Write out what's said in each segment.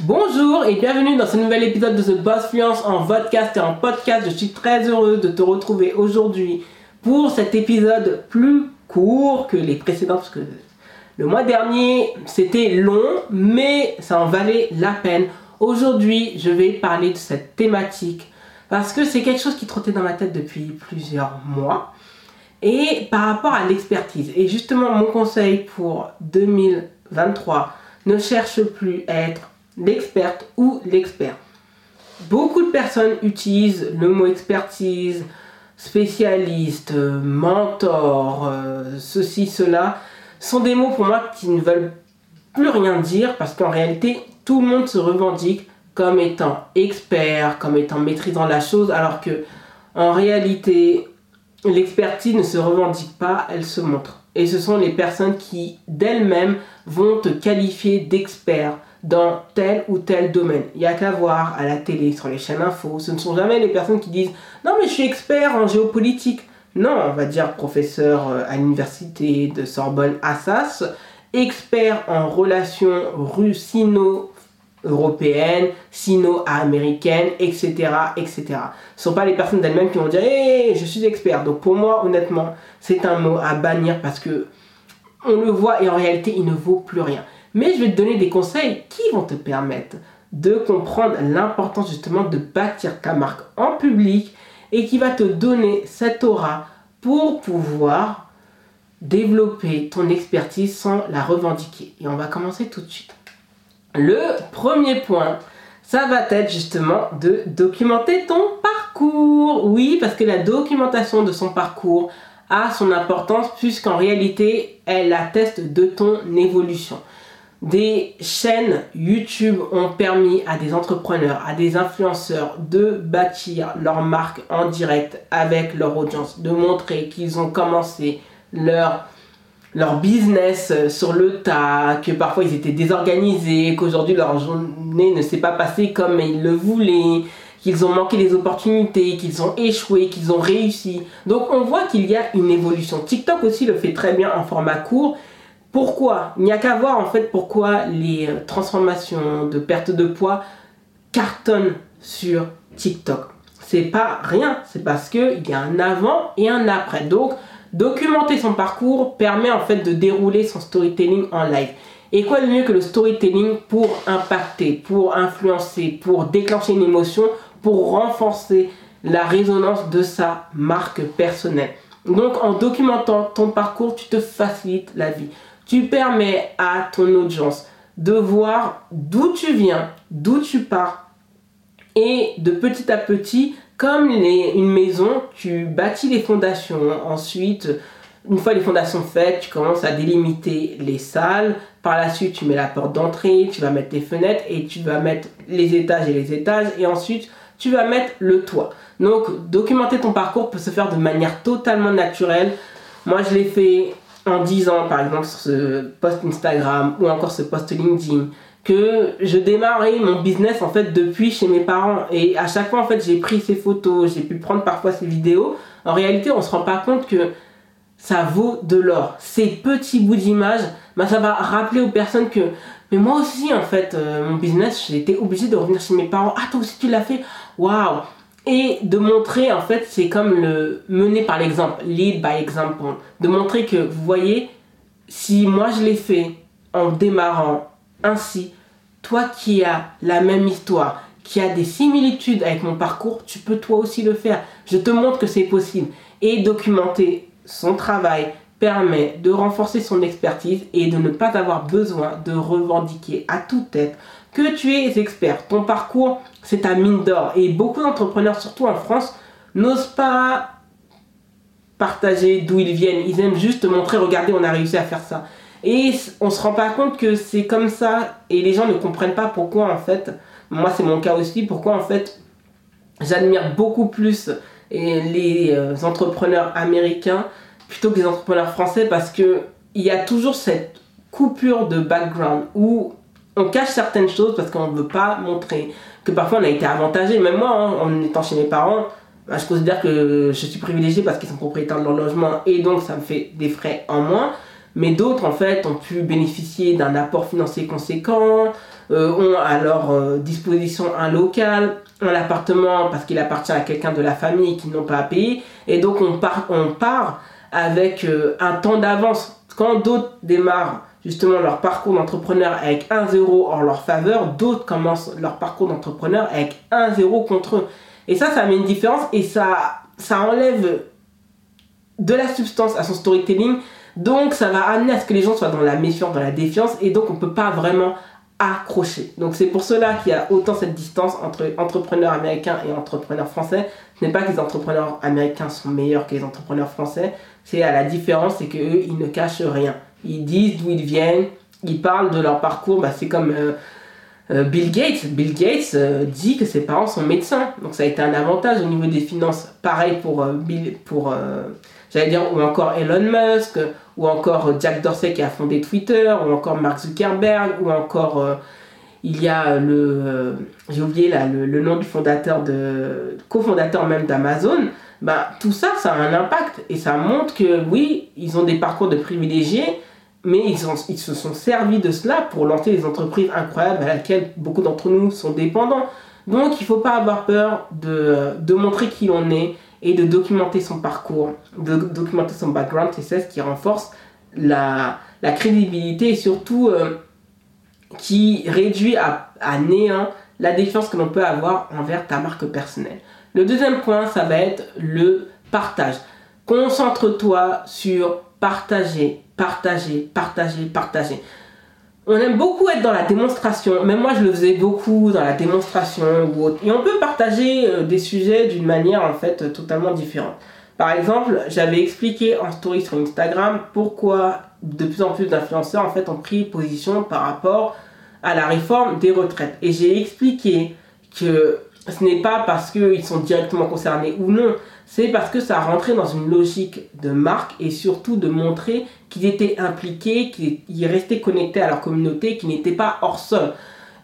Bonjour et bienvenue dans ce nouvel épisode de The Boss Fluence en podcast et en podcast. Je suis très heureux de te retrouver aujourd'hui pour cet épisode plus court que les précédents parce que le mois dernier c'était long mais ça en valait la peine. Aujourd'hui je vais parler de cette thématique parce que c'est quelque chose qui trottait dans ma tête depuis plusieurs mois et par rapport à l'expertise. Et justement mon conseil pour 2023 ne cherche plus à être l'experte ou l'expert. Beaucoup de personnes utilisent le mot expertise, spécialiste, mentor, euh, ceci, cela, sont des mots pour moi qui ne veulent plus rien dire parce qu'en réalité, tout le monde se revendique comme étant expert, comme étant maîtrisant la chose, alors que en réalité, l'expertise ne se revendique pas, elle se montre. Et ce sont les personnes qui, d'elles-mêmes, vont te qualifier d'expert dans tel ou tel domaine. Il n'y a qu'à voir à la télé, sur les chaînes info. Ce ne sont jamais les personnes qui disent Non, mais je suis expert en géopolitique. Non, on va dire professeur euh, à l'université de Sorbonne Assas, expert en relations russino européennes, sino-américaines, etc., etc. Ce ne sont pas les personnes d'elles-mêmes qui vont dire Hé, je suis expert. Donc pour moi, honnêtement, c'est un mot à bannir parce que on le voit et en réalité, il ne vaut plus rien. Mais je vais te donner des conseils qui vont te permettre de comprendre l'importance justement de bâtir ta marque en public et qui va te donner cette aura pour pouvoir développer ton expertise sans la revendiquer. Et on va commencer tout de suite. Le premier point, ça va être justement de documenter ton parcours. Oui, parce que la documentation de son parcours a son importance puisqu'en réalité, elle atteste de ton évolution. Des chaînes YouTube ont permis à des entrepreneurs, à des influenceurs de bâtir leur marque en direct avec leur audience, de montrer qu'ils ont commencé leur, leur business sur le tas, que parfois ils étaient désorganisés, qu'aujourd'hui leur journée ne s'est pas passée comme ils le voulaient, qu'ils ont manqué des opportunités, qu'ils ont échoué, qu'ils ont réussi. Donc on voit qu'il y a une évolution. TikTok aussi le fait très bien en format court pourquoi? Il n'y a qu'à voir en fait pourquoi les euh, transformations de perte de poids cartonnent sur TikTok. C'est pas rien, c'est parce qu'il y a un avant et un après. Donc, documenter son parcours permet en fait de dérouler son storytelling en live. Et quoi de mieux que le storytelling pour impacter, pour influencer, pour déclencher une émotion, pour renforcer la résonance de sa marque personnelle. Donc en documentant ton parcours, tu te facilites la vie. Tu permets à ton audience de voir d'où tu viens, d'où tu pars. Et de petit à petit, comme une maison, tu bâtis les fondations. Ensuite, une fois les fondations faites, tu commences à délimiter les salles. Par la suite, tu mets la porte d'entrée, tu vas mettre les fenêtres et tu vas mettre les étages et les étages. Et ensuite, tu vas mettre le toit. Donc, documenter ton parcours peut se faire de manière totalement naturelle. Moi, je l'ai fait en disant, par exemple, sur ce post Instagram ou encore ce post LinkedIn, que je démarrais mon business en fait depuis chez mes parents et à chaque fois en fait j'ai pris ces photos, j'ai pu prendre parfois ces vidéos. En réalité, on se rend pas compte que ça vaut de l'or. Ces petits bouts d'image, bah, ça va rappeler aux personnes que mais moi aussi en fait euh, mon business, j'ai été obligé de revenir chez mes parents. Ah toi aussi tu l'as fait. Waouh et de montrer en fait c'est comme le mener par l'exemple lead by example. De montrer que vous voyez si moi je l'ai fait en démarrant ainsi toi qui as la même histoire qui a des similitudes avec mon parcours tu peux toi aussi le faire. Je te montre que c'est possible. Et documenter son travail permet de renforcer son expertise et de ne pas avoir besoin de revendiquer à toute tête que tu es expert. Ton parcours, c'est ta mine d'or. Et beaucoup d'entrepreneurs, surtout en France, n'osent pas partager d'où ils viennent. Ils aiment juste montrer, regardez, on a réussi à faire ça. Et on se rend pas compte que c'est comme ça et les gens ne comprennent pas pourquoi en fait, moi c'est mon cas aussi, pourquoi en fait j'admire beaucoup plus les euh, entrepreneurs américains plutôt que les entrepreneurs français parce que il y a toujours cette coupure de background où on cache certaines choses parce qu'on ne veut pas montrer que parfois on a été avantagé. Même moi, hein, en étant chez mes parents, je considère que je suis privilégié parce qu'ils sont propriétaires de leur logement et donc ça me fait des frais en moins. Mais d'autres, en fait, ont pu bénéficier d'un apport financier conséquent, euh, ont à leur euh, disposition un local, un appartement parce qu'il appartient à quelqu'un de la famille qui n'ont pas à payer. Et donc on part, on part avec euh, un temps d'avance. Quand d'autres démarrent justement leur parcours d'entrepreneur avec 1-0 en leur faveur, d'autres commencent leur parcours d'entrepreneur avec 1-0 contre eux. Et ça, ça met une différence et ça, ça enlève de la substance à son storytelling. Donc ça va amener à ce que les gens soient dans la méfiance, dans la défiance, et donc on ne peut pas vraiment accrocher. Donc c'est pour cela qu'il y a autant cette distance entre entrepreneurs américains et entrepreneurs français. Ce n'est pas que les entrepreneurs américains sont meilleurs que les entrepreneurs français, c'est à la différence, c'est qu'eux, ils ne cachent rien. Ils disent d'où ils viennent, ils parlent de leur parcours, bah, c'est comme... Euh, euh, Bill Gates, Bill Gates euh, dit que ses parents sont médecins, donc ça a été un avantage au niveau des finances. Pareil pour Bill, pour j'allais dire ou encore Elon Musk, ou encore Jack Dorsey qui a fondé Twitter, ou encore Mark Zuckerberg, ou encore il y a le j'ai oublié là le, nom du fondateur de cofondateur même d'Amazon. Bah, tout ça, ça a un impact et ça montre que oui, ils ont des parcours de privilégiés, mais ils, se sont servis de cela pour lancer des entreprises incroyables à laquelle beaucoup d'entre nous sont dépendants. Donc il ne faut pas avoir peur de, de montrer qui on est et de documenter son parcours, de documenter son background, c'est ce qui renforce la, la crédibilité et surtout euh, qui réduit à, à néant la défiance que l'on peut avoir envers ta marque personnelle. Le deuxième point, ça va être le partage. Concentre-toi sur partager, partager, partager, partager on aime beaucoup être dans la démonstration. Même moi, je le faisais beaucoup dans la démonstration ou autre. Et on peut partager euh, des sujets d'une manière en fait totalement différente. Par exemple, j'avais expliqué en story sur Instagram pourquoi de plus en plus d'influenceurs en fait ont pris position par rapport à la réforme des retraites. Et j'ai expliqué que ce n'est pas parce qu'ils sont directement concernés ou non, c'est parce que ça rentrait dans une logique de marque et surtout de montrer qu'ils étaient impliqués, qu'ils restaient connectés à leur communauté, qu'ils n'étaient pas hors sol.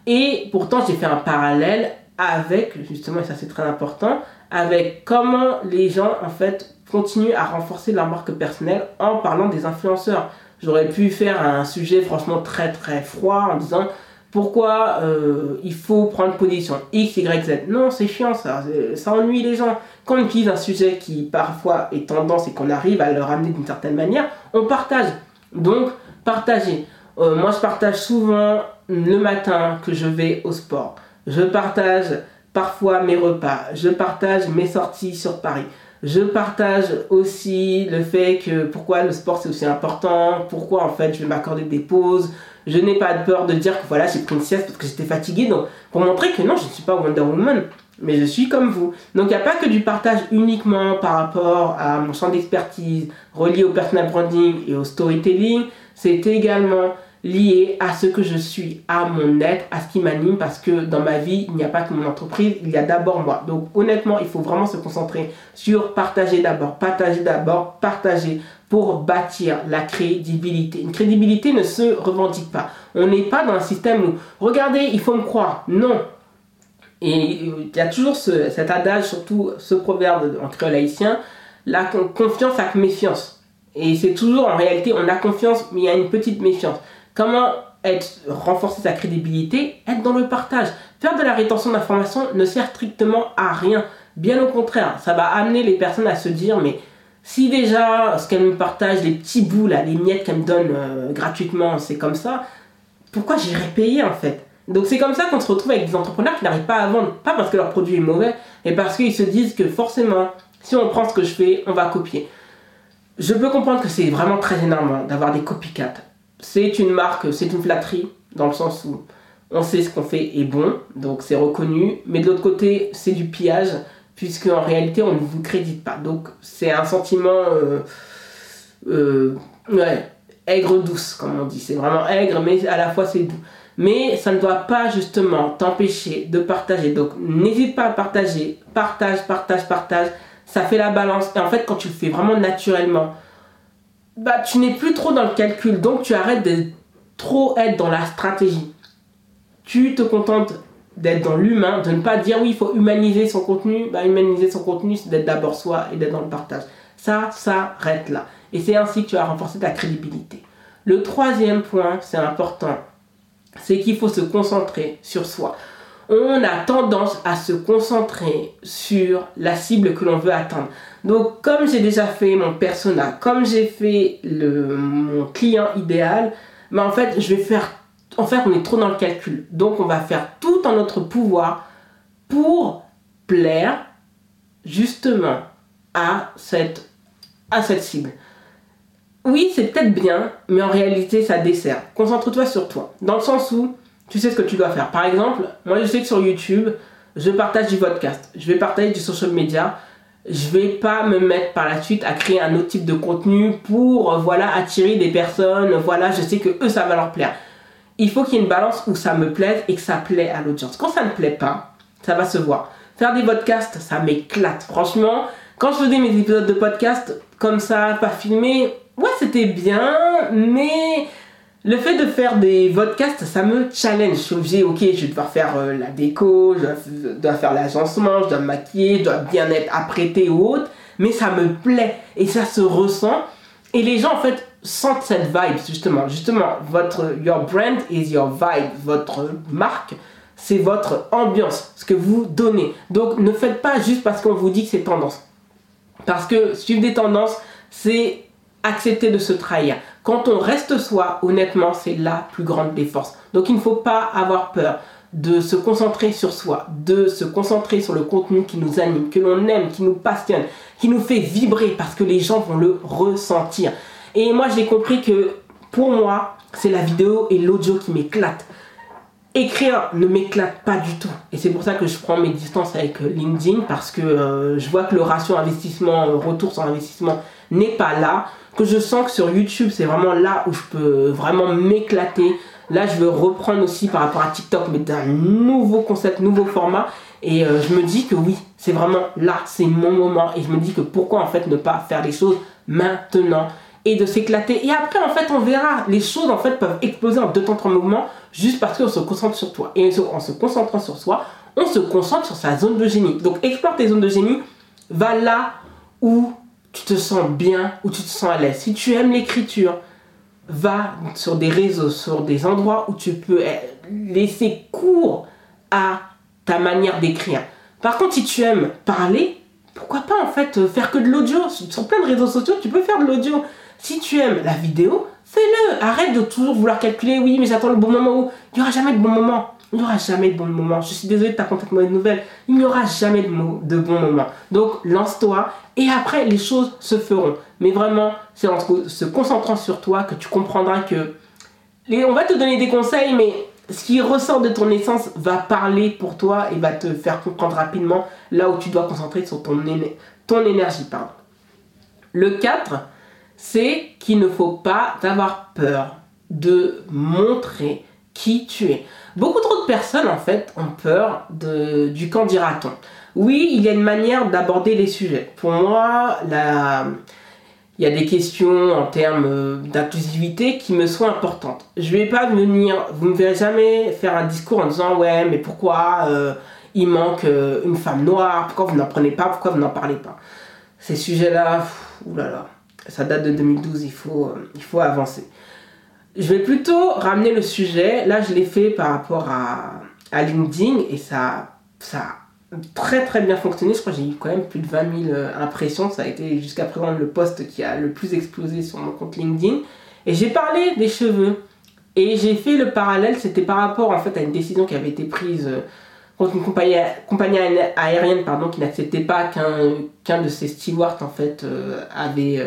Et pourtant, j'ai fait un parallèle avec, justement, et ça c'est très important, avec comment les gens, en fait, continuent à renforcer leur marque personnelle en parlant des influenceurs. J'aurais pu faire un sujet franchement très très froid en disant pourquoi euh, il faut prendre position X, Y, Z. Non, c'est chiant ça, ça ennuie les gens. Quand on utilise un sujet qui parfois est tendance et qu'on arrive à le ramener d'une certaine manière, on partage. Donc, partagez. Euh, moi, je partage souvent le matin que je vais au sport. Je partage parfois mes repas. Je partage mes sorties sur Paris. Je partage aussi le fait que pourquoi le sport c'est aussi important, pourquoi en fait je vais m'accorder des pauses, je n'ai pas peur de dire que voilà, j'ai pris une sieste parce que j'étais fatigué. Donc, pour montrer que non, je ne suis pas Wonder Woman, mais je suis comme vous. Donc, il n'y a pas que du partage uniquement par rapport à mon champ d'expertise, relié au personal branding et au storytelling. C'est également lié à ce que je suis, à mon être, à ce qui m'anime, parce que dans ma vie, il n'y a pas que mon entreprise, il y a d'abord moi. Donc honnêtement, il faut vraiment se concentrer sur partager d'abord, partager d'abord, partager pour bâtir la crédibilité. Une crédibilité ne se revendique pas. On n'est pas dans un système où, regardez, il faut me croire. Non. Et il y a toujours cet adage, surtout ce proverbe en créole haïtien, la confiance avec méfiance. Et c'est toujours en réalité, on a confiance, mais il y a une petite méfiance. Comment renforcer sa crédibilité Être dans le partage. Faire de la rétention d'informations ne sert strictement à rien. Bien au contraire, ça va amener les personnes à se dire mais si déjà ce qu'elle me partage, les petits bouts là, les miettes qu'elle me donne euh, gratuitement, c'est comme ça, pourquoi j'irais payer en fait? Donc c'est comme ça qu'on se retrouve avec des entrepreneurs qui n'arrivent pas à vendre, pas parce que leur produit est mauvais, mais parce qu'ils se disent que forcément, si on prend ce que je fais, on va copier. Je peux comprendre que c'est vraiment très énorme d'avoir des copycats c'est une marque, c'est une flatterie, dans le sens où on sait ce qu'on fait est bon, donc c'est reconnu, mais de l'autre côté, c'est du pillage, puisque en réalité, on ne vous crédite pas. Donc c'est un sentiment euh, euh, aigre douce, comme on dit. C'est vraiment aigre, mais à la fois c'est doux. Mais ça ne doit pas justement t'empêcher de partager. Donc n'hésite pas à partager. Partage, partage, partage. Ça fait la balance. Et en fait, quand tu le fais vraiment naturellement, bah, tu n'es plus trop dans le calcul, donc tu arrêtes de trop être dans la stratégie. Tu te contentes d'être dans l'humain, de ne pas dire oui, il faut humaniser son contenu. Bah, humaniser son contenu, c'est d'être d'abord soi et d'être dans le partage. Ça s'arrête là. Et c'est ainsi que tu vas renforcer ta crédibilité. Le troisième point, c'est important. c'est qu'il faut se concentrer sur soi. On a tendance à se concentrer sur la cible que l'on veut atteindre. Donc, comme j'ai déjà fait mon persona, comme j'ai fait le, mon client idéal, mais ben, en fait, je vais faire. En fait, on est trop dans le calcul. Donc, on va faire tout en notre pouvoir pour plaire justement à cette, à cette cible. Oui, c'est peut-être bien, mais en réalité, ça dessert. Concentre-toi sur toi. Dans le sens où tu sais ce que tu dois faire. Par exemple, moi, je sais que sur YouTube, je partage du podcast, je vais partager du social media. Je vais pas me mettre par la suite à créer un autre type de contenu pour voilà attirer des personnes. Voilà, je sais que eux ça va leur plaire. Il faut qu'il y ait une balance où ça me plaise et que ça plaît à l'audience. Quand ça ne plaît pas, ça va se voir. Faire des podcasts, ça m'éclate. Franchement, quand je faisais mes épisodes de podcast comme ça, pas filmés, ouais, c'était bien, mais le fait de faire des podcasts, ça me challenge. Je suis obligé, ok, je vais devoir faire euh, la déco, je dois, faire l'agencement, je dois me maquiller, je dois bien être apprêté ou autre, mais ça me plaît et ça se ressent. Et les gens, en fait, sentent cette vibe, justement. Justement, votre your brand is your vibe. Votre marque, c'est votre ambiance, ce que vous donnez. Donc, ne faites pas juste parce qu'on vous dit que c'est tendance. Parce que suivre des tendances, c'est accepter de se trahir. Quand on reste soi, honnêtement, c'est la plus grande des forces. Donc il ne faut pas avoir peur de se concentrer sur soi, de se concentrer sur le contenu qui nous anime, que l'on aime, qui nous passionne, qui nous fait vibrer parce que les gens vont le ressentir. Et moi j'ai compris que pour moi, c'est la vidéo et l'audio qui m'éclatent. Écrire ne m'éclate pas du tout. Et c'est pour ça que je prends mes distances avec euh, LinkedIn parce que euh, je vois que le ratio investissement, euh, retour sur investissement n'est pas là que je sens que sur YouTube, c'est vraiment là où je peux vraiment m'éclater. Là, je veux reprendre aussi par rapport à TikTok, mais d'un nouveau concept, nouveau format. Et je me dis que oui, c'est vraiment là, c'est mon moment. Et je me dis que pourquoi en fait ne pas faire les choses maintenant et de s'éclater. Et après, en fait, on verra. Les choses, en fait, peuvent exploser en deux temps, trois mouvements juste parce qu'on se concentre sur toi. Et en se concentrant sur soi, on se concentre sur sa zone de génie. Donc, explore tes zones de génie. Va là où tu te sens bien ou tu te sens à l'aise. Si tu aimes l'écriture, va sur des réseaux, sur des endroits où tu peux eh, laisser cours à ta manière d'écrire. Par contre, si tu aimes parler, pourquoi pas en fait faire que de l'audio? Sur plein de réseaux sociaux, tu peux faire de l'audio. Si tu aimes la vidéo, fais-le. Arrête de toujours vouloir calculer, oui, mais j'attends le bon moment où il n'y aura jamais de bon moment. Il n'y aura jamais de bon moment. Je suis désolée de ta contact mauvaise nouvelle. Il n'y aura jamais de, de bon moment. Donc, lance-toi et après, les choses se feront. Mais vraiment, c'est en se concentrant sur toi que tu comprendras que. On va te donner des conseils, mais ce qui ressort de ton essence va parler pour toi et va te faire comprendre rapidement là où tu dois concentrer sur ton, ton énergie. Pardon. Le 4, c'est qu'il ne faut pas avoir peur de montrer qui tu es. Beaucoup trop de personnes en fait ont peur de, du quand dira-t-on. Oui, il y a une manière d'aborder les sujets. Pour moi, il y a des questions en termes euh, d'inclusivité qui me sont importantes. Je vais pas venir, vous me verrez jamais faire un discours en disant ouais, mais pourquoi euh, il manque euh, une femme noire, pourquoi vous n'en prenez pas, pourquoi vous n'en parlez pas? Ces sujets-là, oulala, ça date de 2012, il faut, il faut avancer. Je vais plutôt ramener le sujet. Là, je l'ai fait par rapport à, à LinkedIn et ça, ça a très très bien fonctionné. Je crois que j'ai eu quand même plus de 20 000 euh, impressions. Ça a été jusqu'à présent le post qui a le plus explosé sur mon compte LinkedIn. Et j'ai parlé des cheveux. Et j'ai fait le parallèle, c'était par rapport en fait à une décision qui avait été prise euh, contre une compagnie, aérienne pardon, qui n'acceptait pas qu'un de ses stewards en fait euh, avait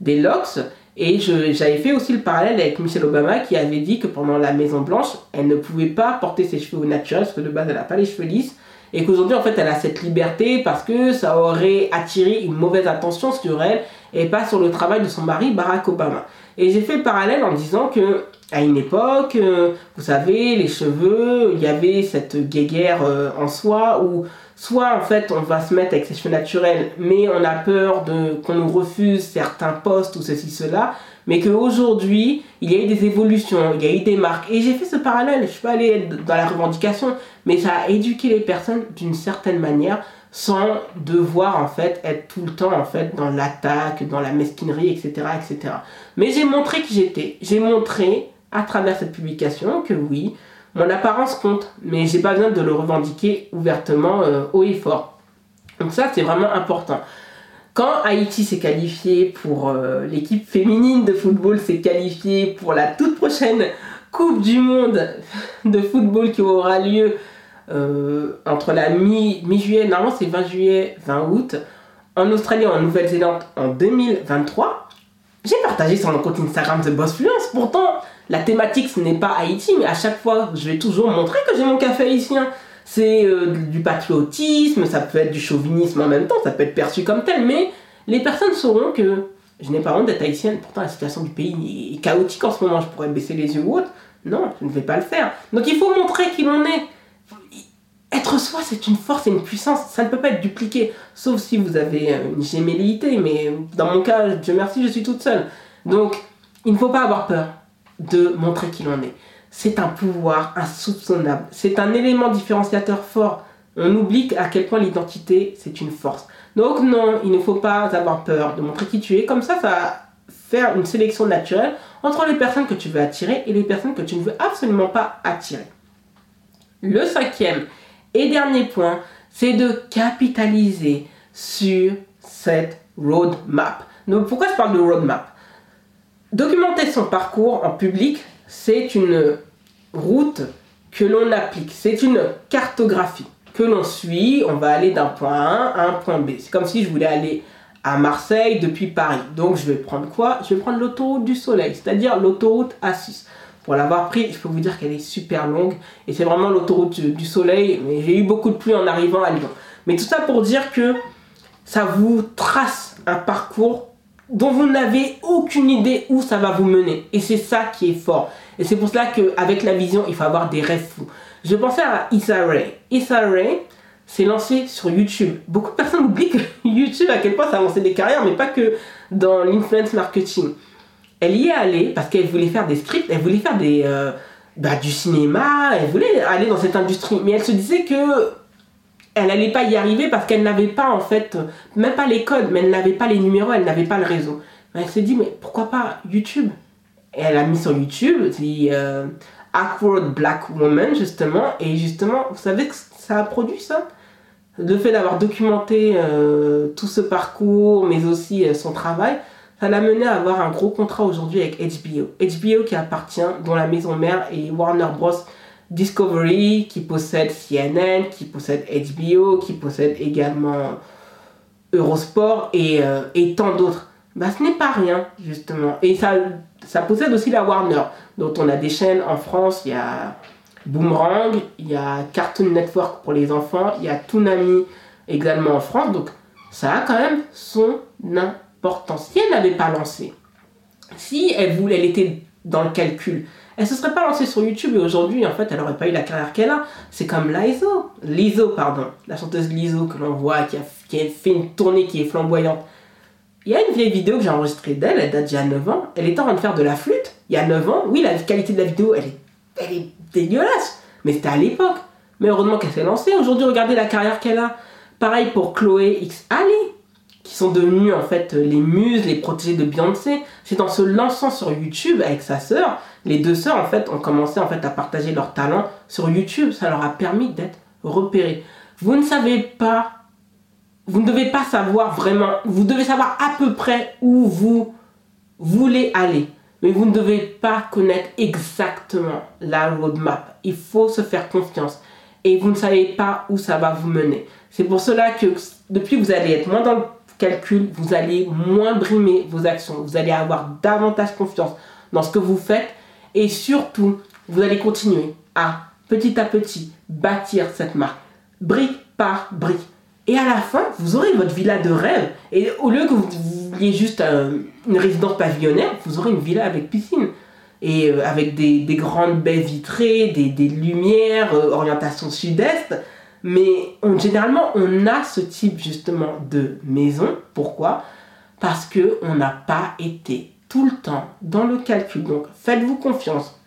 des locks. Et j'avais fait aussi le parallèle avec Michelle Obama qui avait dit que pendant la Maison Blanche, elle ne pouvait pas porter ses cheveux au naturel parce que de base elle n'a pas les cheveux lisses. Et qu'aujourd'hui en fait elle a cette liberté parce que ça aurait attiré une mauvaise attention sur elle et pas sur le travail de son mari Barack Obama. Et j'ai fait le parallèle en disant que à une époque, euh, vous savez, les cheveux, il y avait cette guéguerre euh, en soi où soit en fait on va se mettre avec ses cheveux naturels, mais on a peur de qu'on nous refuse certains postes ou ceci, cela, mais qu'aujourd'hui il y a eu des évolutions, il y a eu des marques. Et j'ai fait ce parallèle, je suis pas allée dans la revendication, mais ça a éduqué les personnes d'une certaine manière sans devoir en fait être tout le temps en fait dans l'attaque, dans la mesquinerie, etc. etc. Mais j'ai montré qui j'étais, j'ai montré à travers cette publication que oui, mon apparence compte, mais j'ai pas besoin de le revendiquer ouvertement euh, haut et fort. Donc ça, c'est vraiment important. Quand Haïti s'est qualifié pour euh, l'équipe féminine de football, s'est qualifiée pour la toute prochaine Coupe du Monde de football qui aura lieu euh, entre la mi-juillet, normalement c'est 20 juillet, 20 août, en Australie et en Nouvelle-Zélande en 2023, j'ai partagé sur mon compte Instagram The Boss Fluence. Pourtant, la thématique ce n'est pas Haïti, mais à chaque fois, je vais toujours montrer que j'ai mon café haïtien c'est euh, du patriotisme, ça peut être du chauvinisme en même temps, ça peut être perçu comme tel, mais les personnes sauront que je n'ai pas honte d'être haïtienne, pourtant la situation du pays est chaotique en ce moment, je pourrais baisser les yeux ou autre. Non, je ne vais pas le faire. Donc il faut montrer qui l'on est. Être soi, c'est une force et une puissance, ça ne peut pas être dupliqué, sauf si vous avez euh, une gémellité, mais dans mon cas, Dieu merci, je suis toute seule. Donc, il ne faut pas avoir peur de montrer qui l'on est c'est un pouvoir insoupçonnable. C'est un élément différenciateur fort. On oublie à quel point l'identité, c'est une force. Donc non, il ne faut pas avoir peur de montrer qui tu es. Comme ça, ça va faire une sélection naturelle entre les personnes que tu veux attirer et les personnes que tu ne veux absolument pas attirer. Le cinquième et dernier point, c'est de capitaliser sur cette roadmap. Donc pourquoi je parle de roadmap? Documenter son parcours en public, c'est une route que l'on applique. C'est une cartographie que l'on suit. On va aller d'un point A à un point B. C'est comme si je voulais aller à Marseille depuis Paris. Donc je vais prendre quoi? Je vais prendre l'autoroute du soleil, c'est-à-dire l'autoroute A6. Pour l'avoir pris, je peux vous dire qu'elle est super longue et c'est vraiment l'autoroute du soleil. Mais j'ai eu beaucoup de pluie en arrivant à Lyon. Mais tout ça pour dire que ça vous trace un parcours dont vous n'avez aucune idée où ça va vous mener. Et c'est ça qui est fort. Et c'est pour cela qu'avec la vision, il faut avoir des rêves fous. Je pensais à Issa Rae. Issa Rae s'est lancée sur YouTube. Beaucoup de personnes oublient que YouTube, à quel point ça a lancé des carrières, mais pas que dans l'influence marketing. Elle y est allée parce qu'elle voulait faire des scripts, elle voulait faire des, euh, bah, du cinéma, elle voulait aller dans cette industrie. Mais elle se disait que elle n'allait pas y arriver parce qu'elle n'avait pas en fait, même pas les codes, mais elle n'avait pas les numéros, elle n'avait pas le réseau. Elle s'est dit, mais pourquoi pas YouTube? Elle a mis sur YouTube, c'est euh, Awkward Black Woman justement, et justement, vous savez que ça a produit ça? Le fait d'avoir documenté euh, tout ce parcours, mais aussi euh, son travail, ça l'a mené à avoir un gros contrat aujourd'hui avec HBO. HBO qui appartient, dont la maison mère est Warner Bros. Discovery, qui possède CNN, qui possède HBO, qui possède également Eurosport et, euh, et tant d'autres. Bah, ce n'est pas rien, justement. Et ça, ça possède aussi la Warner, dont on a des chaînes en France. Il y a Boomerang, il y a Cartoon Network pour les enfants, il y a Toonami également en France. Donc ça a quand même son Si elle n'avait pas lancé, si elle voulait, elle était dans le calcul, elle se serait pas lancée sur YouTube et aujourd'hui, en fait, elle aurait pas eu la carrière qu'elle a. C'est comme Lizo, Lizo, pardon, la chanteuse Lizo que l'on voit, qui a, fait une tournée qui est flamboyante. Il y a une vieille vidéo que j'ai enregistrée d'elle, elle date d'il y a 9 ans. Elle était en train de faire de la flûte, il y a 9 ans. Oui, la qualité de la vidéo, elle est, elle est dégueulasse, mais c'était à l'époque. Mais heureusement qu'elle s'est lancée. Aujourd'hui, regardez la carrière qu'elle a. Pareil pour Chloé X qui sont devenues en fait les muses, les protégées de Beyoncé. C'est en se lançant sur YouTube avec sa sœur les deux sœurs en fait ont commencé en fait à partager leur talent sur YouTube. Ça leur a permis d'être repérés. Vous ne savez pas, vous ne devez pas savoir vraiment, vous devez savoir à peu près où vous voulez aller. Mais vous ne devez pas connaître exactement la roadmap. Il faut se faire confiance. Et vous ne savez pas où ça va vous mener. C'est pour cela que depuis vous allez être moins dans le calcul, vous allez moins brimer vos actions. Vous allez avoir davantage confiance dans ce que vous faites et surtout, vous allez continuer à petit à petit bâtir cette marque, brique par brique. Et à la fin, vous aurez votre villa de rêve. Et au lieu que vous vouliez juste euh, une résidence pavillonnaire, vous aurez une villa avec piscine. Et euh, avec des, grandes baies vitrées, des, lumières, euh, orientation sud-est. Mais généralement, on a ce type justement de maison. Pourquoi? Parce qu'on n'a pas été tout le temps dans le calcul. Donc faites-vous confiance.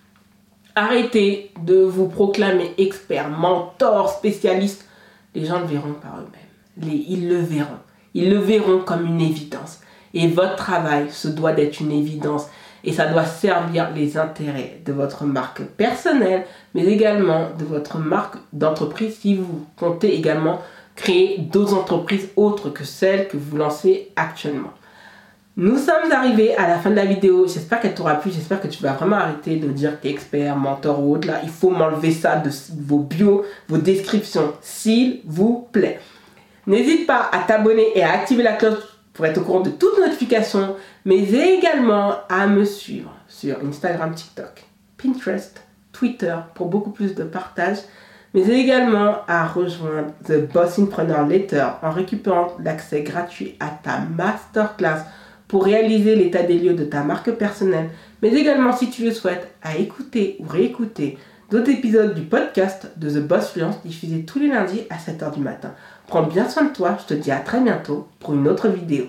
Arrêtez de vous proclamer expert, mentor, spécialiste. Les gens le verront par eux-mêmes. Ils le verront. Ils le verront comme une évidence. Et votre travail, ce doit d'être une évidence. Et ça doit servir les intérêts de votre marque personnelle, mais également de votre marque d'entreprise si vous comptez également créer d'autres entreprises autres que celles que vous lancez actuellement. Nous sommes arrivés à la fin de la vidéo. J'espère qu'elle t'aura plu. J'espère que tu vas vraiment arrêter de dire expert, mentor ou autre. Là, il faut m'enlever ça de vos bios, vos descriptions, s'il vous plaît. N'hésite pas à t'abonner et à activer la cloche pour être au courant de toutes notifications, mais également à me suivre sur Instagram, TikTok, Pinterest, Twitter pour beaucoup plus de partage, mais également à rejoindre The Boss Preneur Letter en récupérant l'accès gratuit à ta masterclass pour réaliser l'état des lieux de ta marque personnelle, mais également si tu le souhaites à écouter ou réécouter d'autres épisodes du podcast de The Boss Fluence diffusés tous les lundis à 7h du matin. Prends bien soin de toi, je te dis à très bientôt pour une autre vidéo.